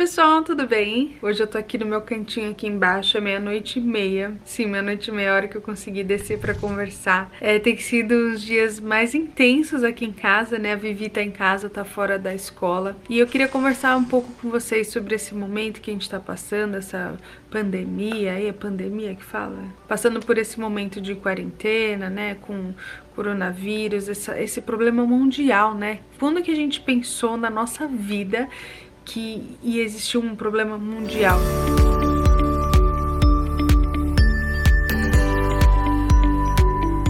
pessoal, tudo bem? Hoje eu tô aqui no meu cantinho aqui embaixo, é meia-noite e meia. Sim, meia-noite e meia hora que eu consegui descer pra conversar. É, tem sido os dias mais intensos aqui em casa, né? A Vivi tá em casa, tá fora da escola. E eu queria conversar um pouco com vocês sobre esse momento que a gente tá passando, essa pandemia, aí é pandemia que fala? Passando por esse momento de quarentena, né? Com coronavírus, essa, esse problema mundial, né? Quando que a gente pensou na nossa vida que ia existir um problema mundial.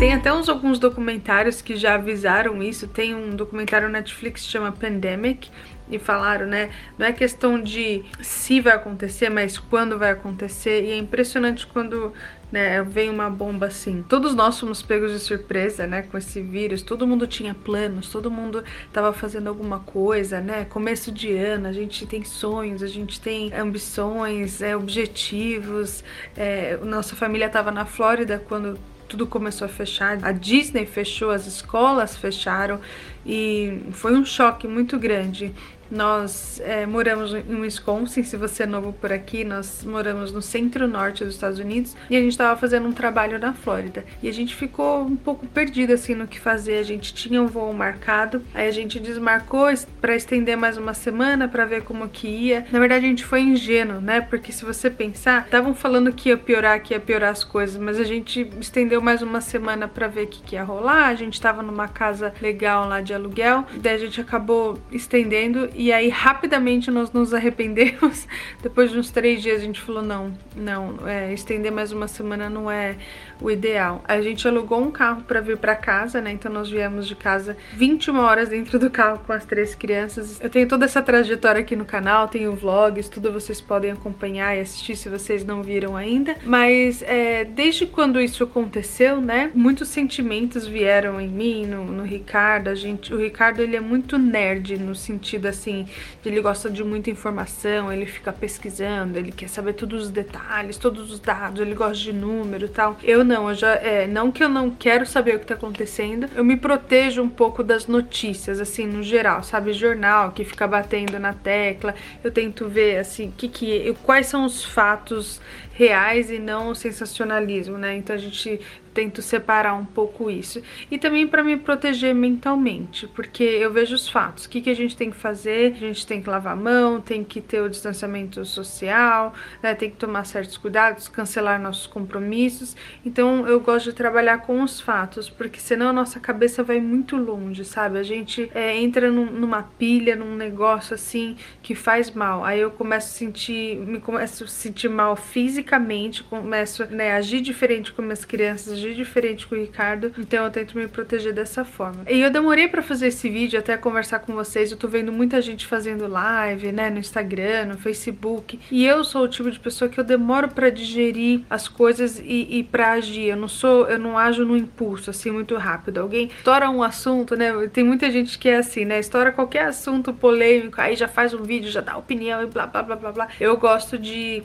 Tem até uns alguns documentários que já avisaram isso. Tem um documentário Netflix que chama Pandemic e falaram, né? Não é questão de se vai acontecer, mas quando vai acontecer. E é impressionante quando né, vem uma bomba assim. Todos nós fomos pegos de surpresa, né, com esse vírus. Todo mundo tinha planos, todo mundo estava fazendo alguma coisa, né? Começo de ano, a gente tem sonhos, a gente tem ambições, é, objetivos. É, nossa família estava na Flórida quando tudo começou a fechar. A Disney fechou, as escolas fecharam e foi um choque muito grande. Nós é, moramos em Wisconsin, se você é novo por aqui, nós moramos no centro-norte dos Estados Unidos e a gente estava fazendo um trabalho na Flórida. E a gente ficou um pouco perdido assim no que fazer. A gente tinha um voo marcado, aí a gente desmarcou para estender mais uma semana para ver como que ia. Na verdade, a gente foi ingênuo, né? Porque se você pensar, estavam falando que ia piorar, que ia piorar as coisas, mas a gente estendeu mais uma semana para ver o que, que ia rolar. A gente estava numa casa legal lá de aluguel, daí a gente acabou estendendo e aí rapidamente nós nos arrependemos. Depois de uns três dias a gente falou: não, não, é, estender mais uma semana não é o ideal. A gente alugou um carro para vir para casa, né? Então nós viemos de casa 21 horas dentro do carro com as três crianças. Eu tenho toda essa trajetória aqui no canal, tenho vlogs, tudo vocês podem acompanhar e assistir se vocês não viram ainda. Mas é, desde quando isso aconteceu, né? Muitos sentimentos vieram em mim, no, no Ricardo. A gente, o Ricardo ele é muito nerd no sentido assim assim, ele gosta de muita informação, ele fica pesquisando, ele quer saber todos os detalhes, todos os dados, ele gosta de número tal. Eu não, eu já, é, não que eu não quero saber o que tá acontecendo, eu me protejo um pouco das notícias, assim, no geral, sabe? Jornal que fica batendo na tecla, eu tento ver, assim, que que, quais são os fatos reais e não o sensacionalismo, né? Então a gente tento separar um pouco isso. E também para me proteger mentalmente, porque eu vejo os fatos. O que, que a gente tem que fazer? A gente tem que lavar a mão, tem que ter o distanciamento social, né? tem que tomar certos cuidados, cancelar nossos compromissos. Então eu gosto de trabalhar com os fatos, porque senão a nossa cabeça vai muito longe, sabe? A gente é, entra num, numa pilha, num negócio assim que faz mal. Aí eu começo a sentir, me começo a sentir mal fisicamente, começo né, a agir diferente com minhas crianças agir diferente com o Ricardo, então eu tento me proteger dessa forma. E eu demorei para fazer esse vídeo, até conversar com vocês, eu tô vendo muita gente fazendo live, né, no Instagram, no Facebook, e eu sou o tipo de pessoa que eu demoro para digerir as coisas e, e para agir. Eu não sou, eu não ajo no impulso, assim, muito rápido. Alguém estoura um assunto, né, tem muita gente que é assim, né, estoura qualquer assunto polêmico, aí já faz um vídeo, já dá opinião e blá blá blá blá blá. Eu gosto de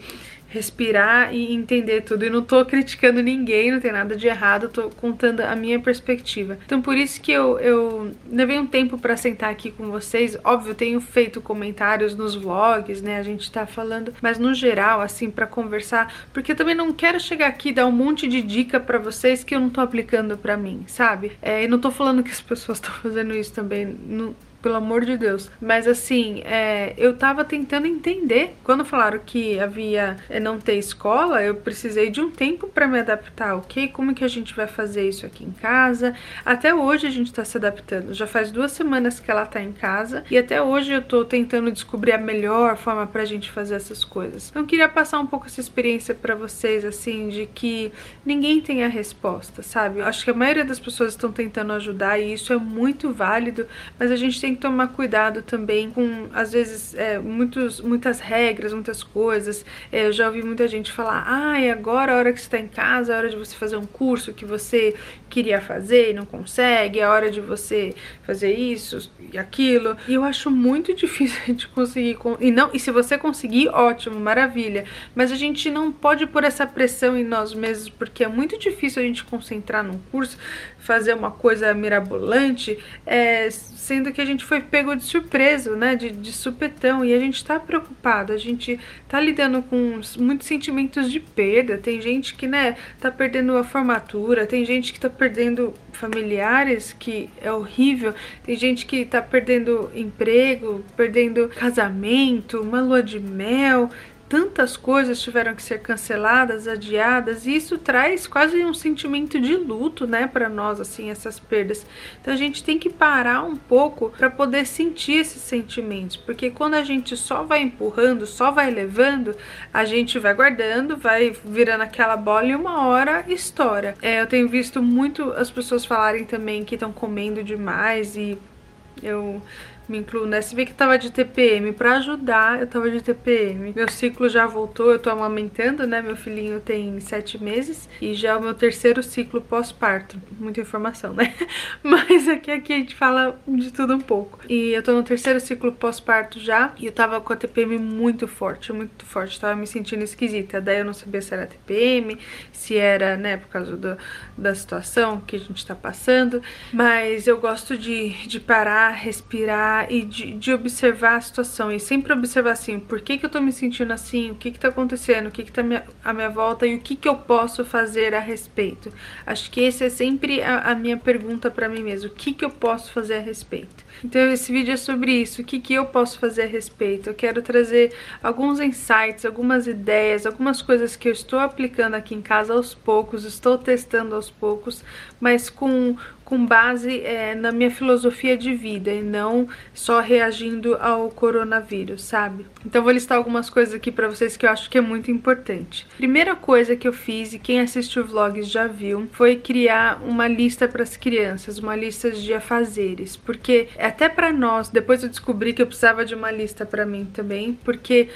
respirar e entender tudo. E não tô criticando ninguém, não tem nada de errado, tô contando a minha perspectiva. Então por isso que eu, eu levei um tempo para sentar aqui com vocês. Óbvio, tenho feito comentários nos vlogs, né? A gente tá falando, mas no geral, assim, para conversar, porque eu também não quero chegar aqui e dar um monte de dica para vocês que eu não tô aplicando para mim, sabe? É, e não tô falando que as pessoas estão fazendo isso também. Não, pelo amor de Deus. Mas assim, é, eu tava tentando entender. Quando falaram que havia é, não ter escola, eu precisei de um tempo para me adaptar, ok? Como que a gente vai fazer isso aqui em casa? Até hoje a gente tá se adaptando. Já faz duas semanas que ela tá em casa e até hoje eu tô tentando descobrir a melhor forma pra gente fazer essas coisas. Então eu queria passar um pouco essa experiência para vocês, assim, de que ninguém tem a resposta, sabe? Eu acho que a maioria das pessoas estão tentando ajudar e isso é muito válido, mas a gente tem que tomar cuidado também com, às vezes, é, muitos, muitas regras, muitas coisas. É, eu já ouvi muita gente falar, ah, e agora a hora que você está em casa, é hora de você fazer um curso que você queria fazer e não consegue, é hora de você fazer isso e aquilo. E eu acho muito difícil de conseguir. E, não, e se você conseguir, ótimo, maravilha. Mas a gente não pode pôr essa pressão em nós mesmos, porque é muito difícil a gente concentrar num curso, fazer uma coisa mirabolante, é, sendo que a gente foi pego de surpresa, né? De, de supetão. E a gente tá preocupado, a gente tá lidando com muitos sentimentos de perda. Tem gente que, né, tá perdendo a formatura, tem gente que tá perdendo familiares, que é horrível. Tem gente que tá perdendo emprego, perdendo casamento, uma lua de mel tantas coisas tiveram que ser canceladas, adiadas, e isso traz quase um sentimento de luto, né, para nós assim, essas perdas. Então a gente tem que parar um pouco para poder sentir esses sentimentos, porque quando a gente só vai empurrando, só vai levando, a gente vai guardando, vai virando aquela bola e uma hora estoura. É, eu tenho visto muito as pessoas falarem também que estão comendo demais e eu me incluo nessa. Vi que tava de TPM. Pra ajudar, eu tava de TPM. Meu ciclo já voltou, eu tô amamentando, né? Meu filhinho tem sete meses. E já é o meu terceiro ciclo pós-parto. Muita informação, né? Mas aqui, aqui a gente fala de tudo um pouco. E eu tô no terceiro ciclo pós-parto já. E eu tava com a TPM muito forte, muito forte. Tava me sentindo esquisita. Daí eu não sabia se era TPM, se era, né, por causa do, da situação que a gente tá passando. Mas eu gosto de, de parar, respirar e de, de, observar a situação e sempre observar assim, por que, que eu tô me sentindo assim, o que que tá acontecendo, o que que tá minha, minha volta e o que que eu posso fazer a respeito. Acho que esse é sempre a, a minha pergunta para mim mesmo, o que que eu posso fazer a respeito. Então esse vídeo é sobre isso, o que que eu posso fazer a respeito. Eu quero trazer alguns insights, algumas ideias, algumas coisas que eu estou aplicando aqui em casa aos poucos, estou testando aos poucos, mas com com base é, na minha filosofia de vida e não só reagindo ao coronavírus, sabe? Então vou listar algumas coisas aqui para vocês que eu acho que é muito importante. Primeira coisa que eu fiz e quem assistiu vlogs já viu foi criar uma lista para as crianças, uma lista de afazeres, porque até para nós, depois eu descobri que eu precisava de uma lista para mim também, porque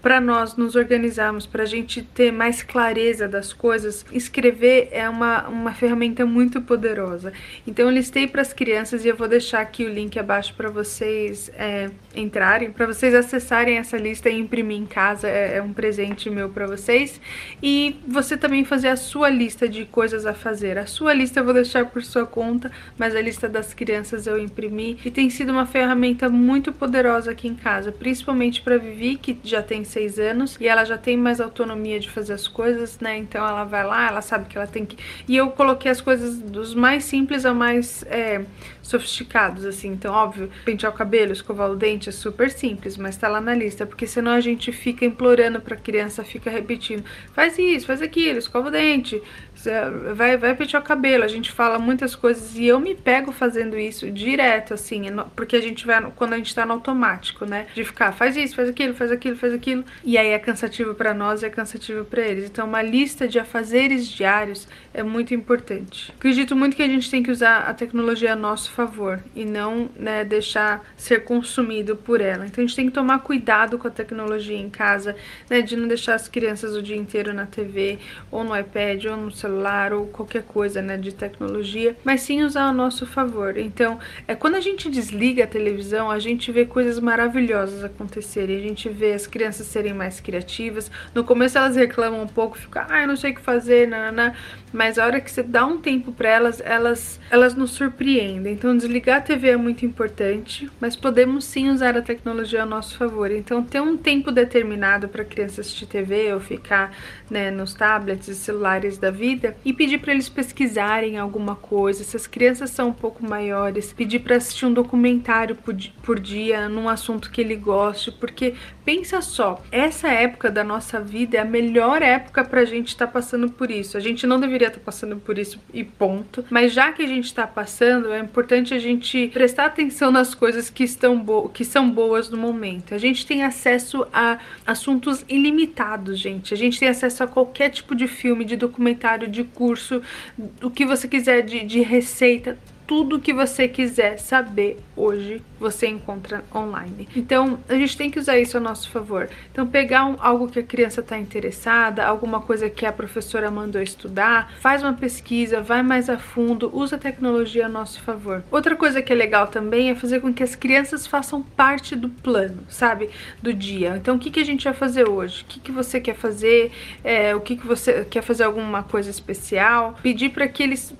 para nós nos organizarmos, para a gente ter mais clareza das coisas, escrever é uma, uma ferramenta muito poderosa. Então eu listei para as crianças e eu vou deixar aqui o link abaixo para vocês é, entrarem, para vocês acessarem essa lista e imprimir em casa, é, é um presente meu para vocês. E você também fazer a sua lista de coisas a fazer. A sua lista eu vou deixar por sua conta, mas a lista das crianças eu imprimi e tem sido uma ferramenta muito poderosa aqui em casa, principalmente para Vivi, que já tem tem seis anos e ela já tem mais autonomia de fazer as coisas, né? Então ela vai lá, ela sabe que ela tem que. E eu coloquei as coisas dos mais simples ao mais é, sofisticados, assim. Então, óbvio, pentear o cabelo, escovar o dente é super simples, mas tá lá na lista, porque senão a gente fica implorando pra criança, fica repetindo: faz isso, faz aquilo, escova o dente, vai, vai pentear o cabelo. A gente fala muitas coisas e eu me pego fazendo isso direto, assim, porque a gente vai, quando a gente tá no automático, né? De ficar, faz isso, faz aquilo, faz aquilo, faz aquilo. E aí é cansativo para nós e é cansativo para eles. Então, uma lista de afazeres diários é muito importante. Acredito muito que a gente tem que usar a tecnologia a nosso favor e não né, deixar ser consumido por ela. Então, a gente tem que tomar cuidado com a tecnologia em casa, né? De não deixar as crianças o dia inteiro na TV ou no iPad ou no celular ou qualquer coisa, né, de tecnologia, mas sim usar a nosso favor. Então, é quando a gente desliga a televisão, a gente vê coisas maravilhosas acontecerem, a gente vê as crianças serem mais criativas. No começo elas reclamam um pouco, ficam, ah, eu não sei o que fazer, nanana, mas a hora que você dá um tempo para elas, elas elas nos surpreendem. Então, desligar a TV é muito importante, mas podemos sim usar a tecnologia a nosso favor. Então, ter um tempo determinado para criança assistir TV ou ficar, né, nos tablets e celulares da vida e pedir para eles pesquisarem alguma coisa. Se as crianças são um pouco maiores, pedir para assistir um documentário por dia num assunto que ele goste, porque pensa só, essa época da nossa vida é a melhor época para a gente estar tá passando por isso. A gente não deveria estar tá passando por isso e ponto, mas já que a gente está passando, é importante a gente prestar atenção nas coisas que estão que são boas no momento. A gente tem acesso a assuntos ilimitados, gente. A gente tem acesso a qualquer tipo de filme, de documentário, de curso, o que você quiser de, de receita, tudo que você quiser saber hoje você encontra online. Então a gente tem que usar isso a nosso favor. Então pegar um, algo que a criança está interessada, alguma coisa que a professora mandou estudar, faz uma pesquisa, vai mais a fundo, usa a tecnologia a nosso favor. Outra coisa que é legal também é fazer com que as crianças façam parte do plano, sabe, do dia. Então o que, que a gente vai fazer hoje? O que, que você quer fazer? É, o que, que você quer fazer alguma coisa especial? Pedir para que eles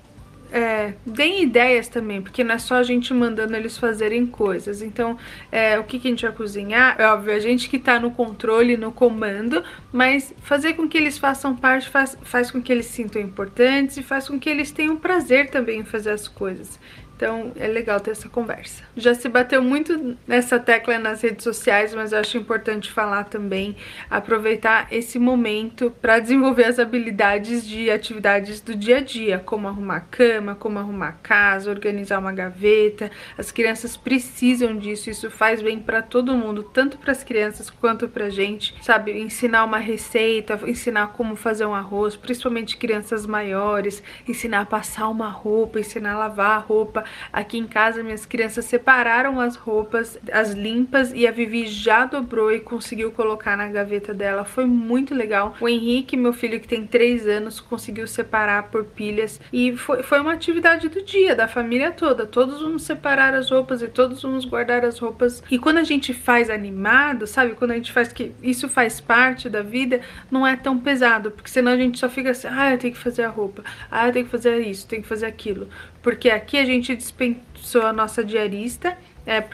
é, deem ideias também, porque não é só a gente mandando eles fazerem coisas. Então, é, o que, que a gente vai cozinhar? É óbvio, a gente que tá no controle, no comando, mas fazer com que eles façam parte faz, faz com que eles sintam importantes e faz com que eles tenham prazer também em fazer as coisas. Então é legal ter essa conversa. Já se bateu muito nessa tecla nas redes sociais, mas eu acho importante falar também, aproveitar esse momento para desenvolver as habilidades de atividades do dia a dia, como arrumar cama, como arrumar casa, organizar uma gaveta. As crianças precisam disso, isso faz bem para todo mundo, tanto para as crianças quanto para gente, sabe? Ensinar uma receita, ensinar como fazer um arroz, principalmente crianças maiores, ensinar a passar uma roupa, ensinar a lavar a roupa Aqui em casa, minhas crianças separaram as roupas, as limpas, e a Vivi já dobrou e conseguiu colocar na gaveta dela. Foi muito legal. O Henrique, meu filho que tem 3 anos, conseguiu separar por pilhas. E foi, foi uma atividade do dia, da família toda. Todos vamos separar as roupas e todos vamos guardar as roupas. E quando a gente faz animado, sabe? Quando a gente faz que isso faz parte da vida, não é tão pesado. Porque senão a gente só fica assim, ah, eu tenho que fazer a roupa. Ah, eu tenho que fazer isso, tenho que fazer aquilo. Porque aqui a gente dispensou a nossa diarista é,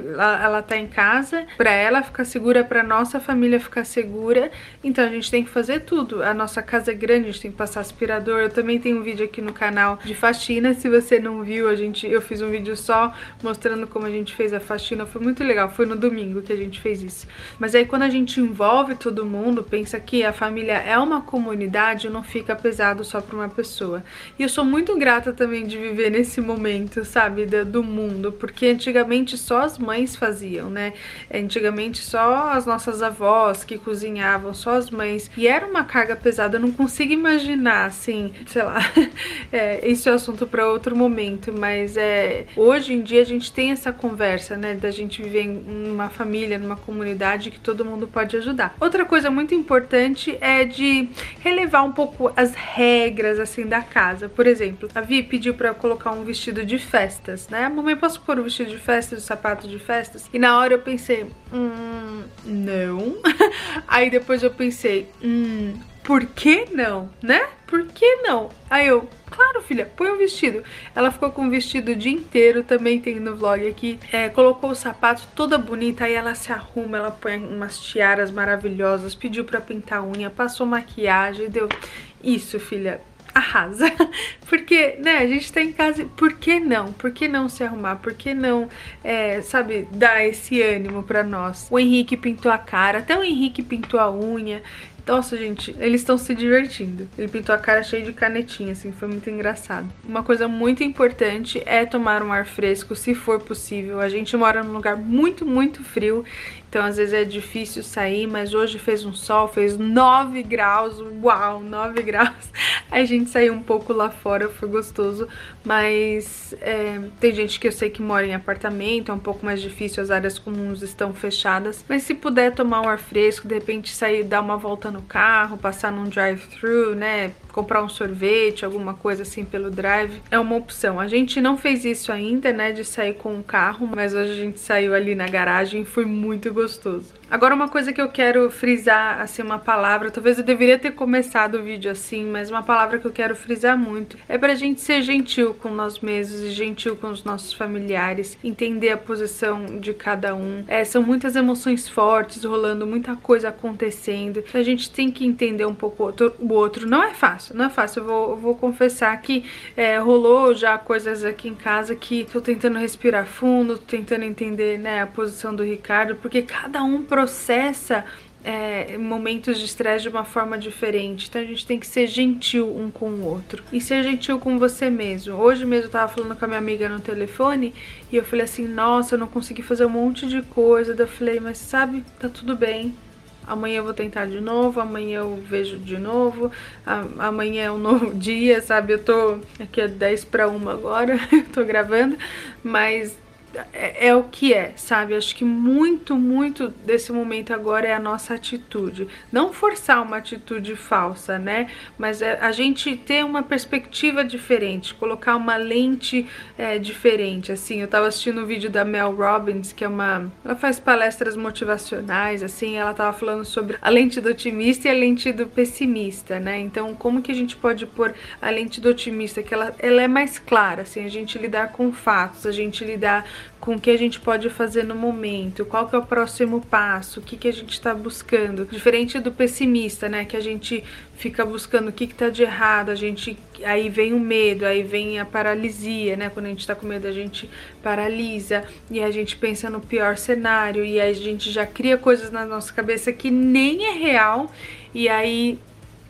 ela tá em casa, para ela ficar segura, para nossa família ficar segura. Então a gente tem que fazer tudo. A nossa casa é grande, a gente tem que passar aspirador. Eu também tenho um vídeo aqui no canal de faxina. Se você não viu, a gente eu fiz um vídeo só mostrando como a gente fez a faxina. Foi muito legal. Foi no domingo que a gente fez isso. Mas aí quando a gente envolve todo mundo, pensa que a família é uma comunidade, não fica pesado só para uma pessoa. E eu sou muito grata também de viver nesse momento, sabe, do mundo, porque antigamente só as mães faziam, né? Antigamente só as nossas avós que cozinhavam, só as mães. E era uma carga pesada, eu não consigo imaginar, assim, sei lá, é, esse é o assunto para outro momento, mas é, hoje em dia a gente tem essa conversa, né, da gente viver em uma família, numa comunidade que todo mundo pode ajudar. Outra coisa muito importante é de relevar um pouco as regras, assim, da casa. Por exemplo, a Vi pediu para colocar um vestido de festas, né? Mamãe, posso pôr o vestido de festas, o sapato sapato de festas. E na hora eu pensei, hum, não. Aí depois eu pensei, hum, por que não, né? Por que não? Aí eu, claro, filha, põe o um vestido. Ela ficou com o vestido o dia inteiro, também tem no vlog aqui. É, colocou o sapato toda bonita, aí ela se arruma, ela põe umas tiaras maravilhosas, pediu pra pintar unha, passou maquiagem, deu. Isso, filha, arrasa. Porque, né, a gente tá em casa, por que não? Por que não se arrumar? Por que não, é, sabe, dar esse ânimo pra nós? O Henrique pintou a cara, até o Henrique pintou a unha. Nossa, gente, eles estão se divertindo. Ele pintou a cara cheia de canetinha, assim, foi muito engraçado. Uma coisa muito importante é tomar um ar fresco, se for possível. A gente mora num lugar muito, muito frio então, às vezes é difícil sair, mas hoje fez um sol, fez 9 graus, uau, 9 graus. A gente saiu um pouco lá fora, foi gostoso, mas é, tem gente que eu sei que mora em apartamento, é um pouco mais difícil, as áreas comuns estão fechadas. Mas se puder tomar um ar fresco, de repente sair, dar uma volta no carro, passar num drive-thru, né, comprar um sorvete, alguma coisa assim pelo drive, é uma opção. A gente não fez isso ainda, né, de sair com o carro, mas hoje a gente saiu ali na garagem e foi muito gostoso. Agora uma coisa que eu quero frisar, assim, uma palavra, talvez eu deveria ter começado o vídeo assim, mas uma palavra que eu quero frisar muito, é pra gente ser gentil com nós mesmos e gentil com os nossos familiares, entender a posição de cada um. É, são muitas emoções fortes rolando, muita coisa acontecendo, a gente tem que entender um pouco o outro. Não é fácil, não é fácil, eu vou, eu vou confessar que é, rolou já coisas aqui em casa que tô tentando respirar fundo, tô tentando entender, né, a posição do Ricardo, porque cada um processa é, momentos de estresse de uma forma diferente. Então a gente tem que ser gentil um com o outro. E ser gentil com você mesmo. Hoje mesmo eu tava falando com a minha amiga no telefone e eu falei assim: Nossa, eu não consegui fazer um monte de coisa. Daí eu falei: Mas sabe, tá tudo bem. Amanhã eu vou tentar de novo, amanhã eu vejo de novo, amanhã é um novo dia, sabe? Eu tô aqui é 10 para 1 agora, eu tô gravando, mas é, é, o que é, sabe? Acho que muito, muito desse momento agora é a nossa atitude. Não forçar uma atitude falsa, né? Mas é a gente ter uma perspectiva diferente, colocar uma lente é, diferente. Assim, eu tava assistindo um vídeo da Mel Robbins, que é uma. Ela faz palestras motivacionais, assim, ela tava falando sobre a lente do otimista e a lente do pessimista, né? Então, como que a gente pode pôr a lente do otimista, que ela, ela é mais clara, assim, a gente lidar com fatos, a gente lidar com o que a gente pode fazer no momento, qual que é o próximo passo, o que, que a gente está buscando. Diferente do pessimista, né? Que a gente fica buscando o que está de errado, a gente aí vem o medo, aí vem a paralisia, né? Quando a gente está com medo, a gente paralisa e a gente pensa no pior cenário e aí a gente já cria coisas na nossa cabeça que nem é real e aí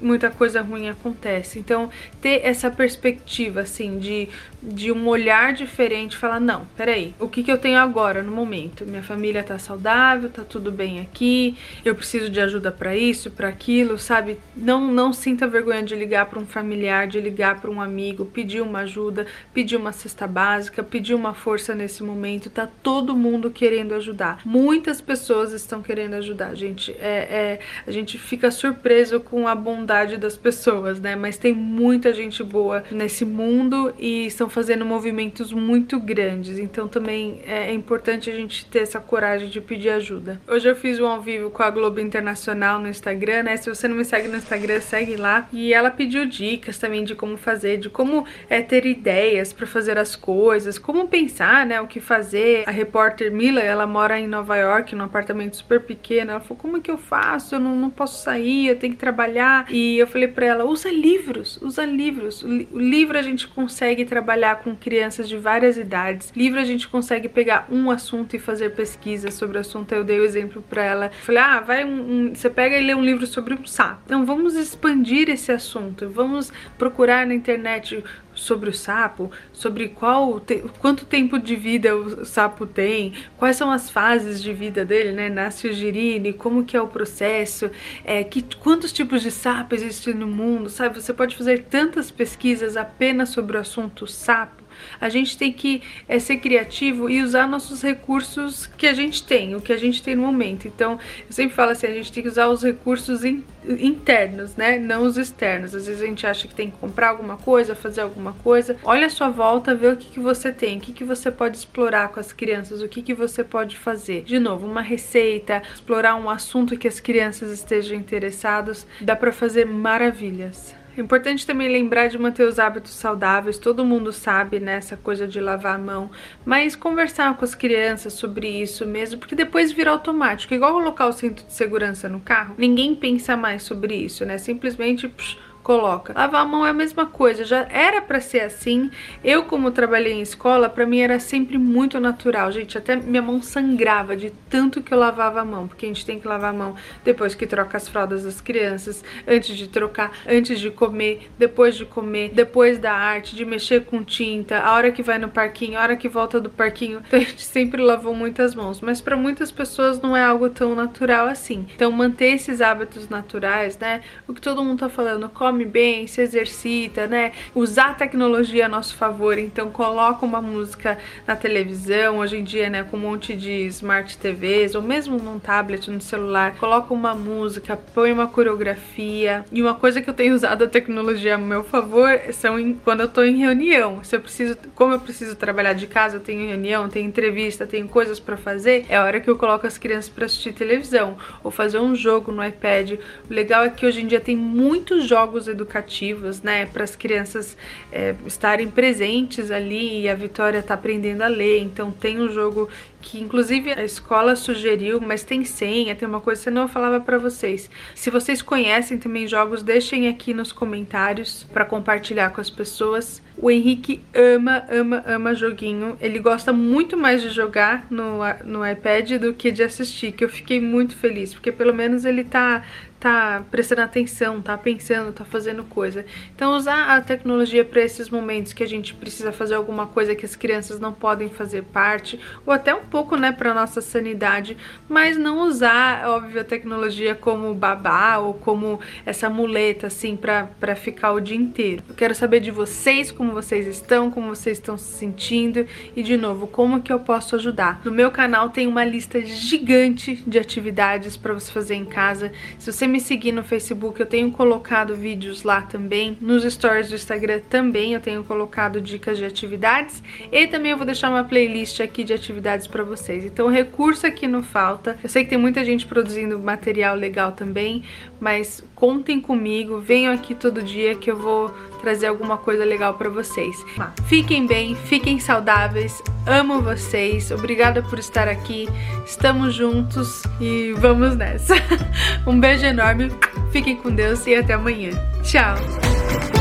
muita coisa ruim acontece. Então, ter essa perspectiva, assim, de, de um olhar diferente, falar, não, peraí, o que, que eu tenho agora, no momento? Minha família tá saudável, tá tudo bem aqui, eu preciso de ajuda para isso, para aquilo, sabe? Não, não sinta vergonha de ligar para um familiar, de ligar para um amigo, pedir uma ajuda, pedir uma cesta básica, pedir uma força nesse momento, tá todo mundo querendo ajudar. Muitas pessoas estão querendo ajudar, gente. É, é a gente fica surpreso com a bondade das pessoas, né? Mas tem muita gente boa nesse mundo e estão fazendo movimentos muito grandes. Então também é importante a gente ter essa coragem de pedir ajuda. Hoje eu fiz um ao vivo com a Globo Internacional no Instagram, né? Se você não me segue no Instagram, segue lá. E ela pediu dicas também de como fazer, de como é ter ideias para fazer as coisas, como pensar, né? O que fazer. A repórter Mila, ela mora em Nova York, num apartamento super pequeno. Ela falou: como é que eu faço? Eu não, não posso sair, eu tenho que trabalhar. E eu falei para ela: usa livros, usa livros. O livro a gente consegue trabalhar com crianças de várias idades. Livro a gente consegue pegar um assunto e fazer pesquisa sobre o assunto. Eu dei o exemplo para ela. Falei: ah, vai um, um, você pega e lê um livro sobre um sapo. Então vamos expandir esse assunto. Vamos procurar na internet sobre o sapo, sobre qual te, quanto tempo de vida o sapo tem, quais são as fases de vida dele, né? Nasce o girine, como que é o processo, é, que, quantos tipos de sapo existem no mundo, sabe? Você pode fazer tantas pesquisas apenas sobre o assunto sapo a gente tem que é, ser criativo e usar nossos recursos que a gente tem, o que a gente tem no momento. Então, eu sempre falo assim, a gente tem que usar os recursos in, internos, né? Não os externos. Às vezes a gente acha que tem que comprar alguma coisa, fazer alguma coisa. Olha a sua volta, vê o que, que você tem, o que, que você pode explorar com as crianças, o que, que você pode fazer. De novo, uma receita, explorar um assunto que as crianças estejam interessadas, dá para fazer maravilhas. Importante também lembrar de manter os hábitos saudáveis, todo mundo sabe, né, essa coisa de lavar a mão, mas conversar com as crianças sobre isso mesmo, porque depois vira automático, igual colocar o cinto de segurança no carro, ninguém pensa mais sobre isso, né, simplesmente... Psh, coloca. Lavar a mão é a mesma coisa, já era para ser assim. Eu, como trabalhei em escola, para mim era sempre muito natural, gente. Até minha mão sangrava de tanto que eu lavava a mão, porque a gente tem que lavar a mão depois que troca as fraldas das crianças, antes de trocar, antes de comer, depois de comer, depois da arte, de mexer com tinta, a hora que vai no parquinho, a hora que volta do parquinho. Então a gente sempre lavou muitas mãos, mas para muitas pessoas não é algo tão natural assim. Então manter esses hábitos naturais, né? O que todo mundo tá falando, come come bem, se exercita, né? Usar a tecnologia a nosso favor, então coloca uma música na televisão, hoje em dia, né, com um monte de smart TVs, ou mesmo num tablet, no celular, coloca uma música, põe uma coreografia. E uma coisa que eu tenho usado a tecnologia a meu favor são em, quando eu tô em reunião. Se eu preciso, como eu preciso trabalhar de casa, eu tenho reunião, tenho entrevista, tenho coisas para fazer, é a hora que eu coloco as crianças para assistir televisão ou fazer um jogo no iPad. O legal é que hoje em dia tem muitos jogos educativos, né, para as crianças é, estarem presentes ali e a Vitória tá aprendendo a ler, então tem um jogo que inclusive a escola sugeriu, mas tem senha, tem uma coisa que eu não falava para vocês. Se vocês conhecem também jogos, deixem aqui nos comentários para compartilhar com as pessoas. O Henrique ama, ama, ama joguinho. Ele gosta muito mais de jogar no, no iPad do que de assistir, que eu fiquei muito feliz, porque pelo menos ele tá tá prestando atenção, tá pensando, tá fazendo coisa. Então usar a tecnologia para esses momentos que a gente precisa fazer alguma coisa que as crianças não podem fazer parte, ou até um pouco, né, para nossa sanidade, mas não usar, óbvio, a tecnologia como babá ou como essa muleta, assim, para ficar o dia inteiro. Eu quero saber de vocês, como vocês estão, como vocês estão se sentindo e, de novo, como que eu posso ajudar. No meu canal tem uma lista gigante de atividades para você fazer em casa. Se você me seguir no Facebook, eu tenho colocado vídeos lá também. Nos stories do Instagram também eu tenho colocado dicas de atividades e também eu vou deixar uma playlist aqui de atividades para vocês. Então, recurso aqui não falta. Eu sei que tem muita gente produzindo material legal também, mas contem comigo, venham aqui todo dia que eu vou trazer alguma coisa legal para vocês. Fiquem bem, fiquem saudáveis, amo vocês, obrigada por estar aqui, estamos juntos e vamos nessa. Um beijo enorme, fiquem com Deus e até amanhã. Tchau!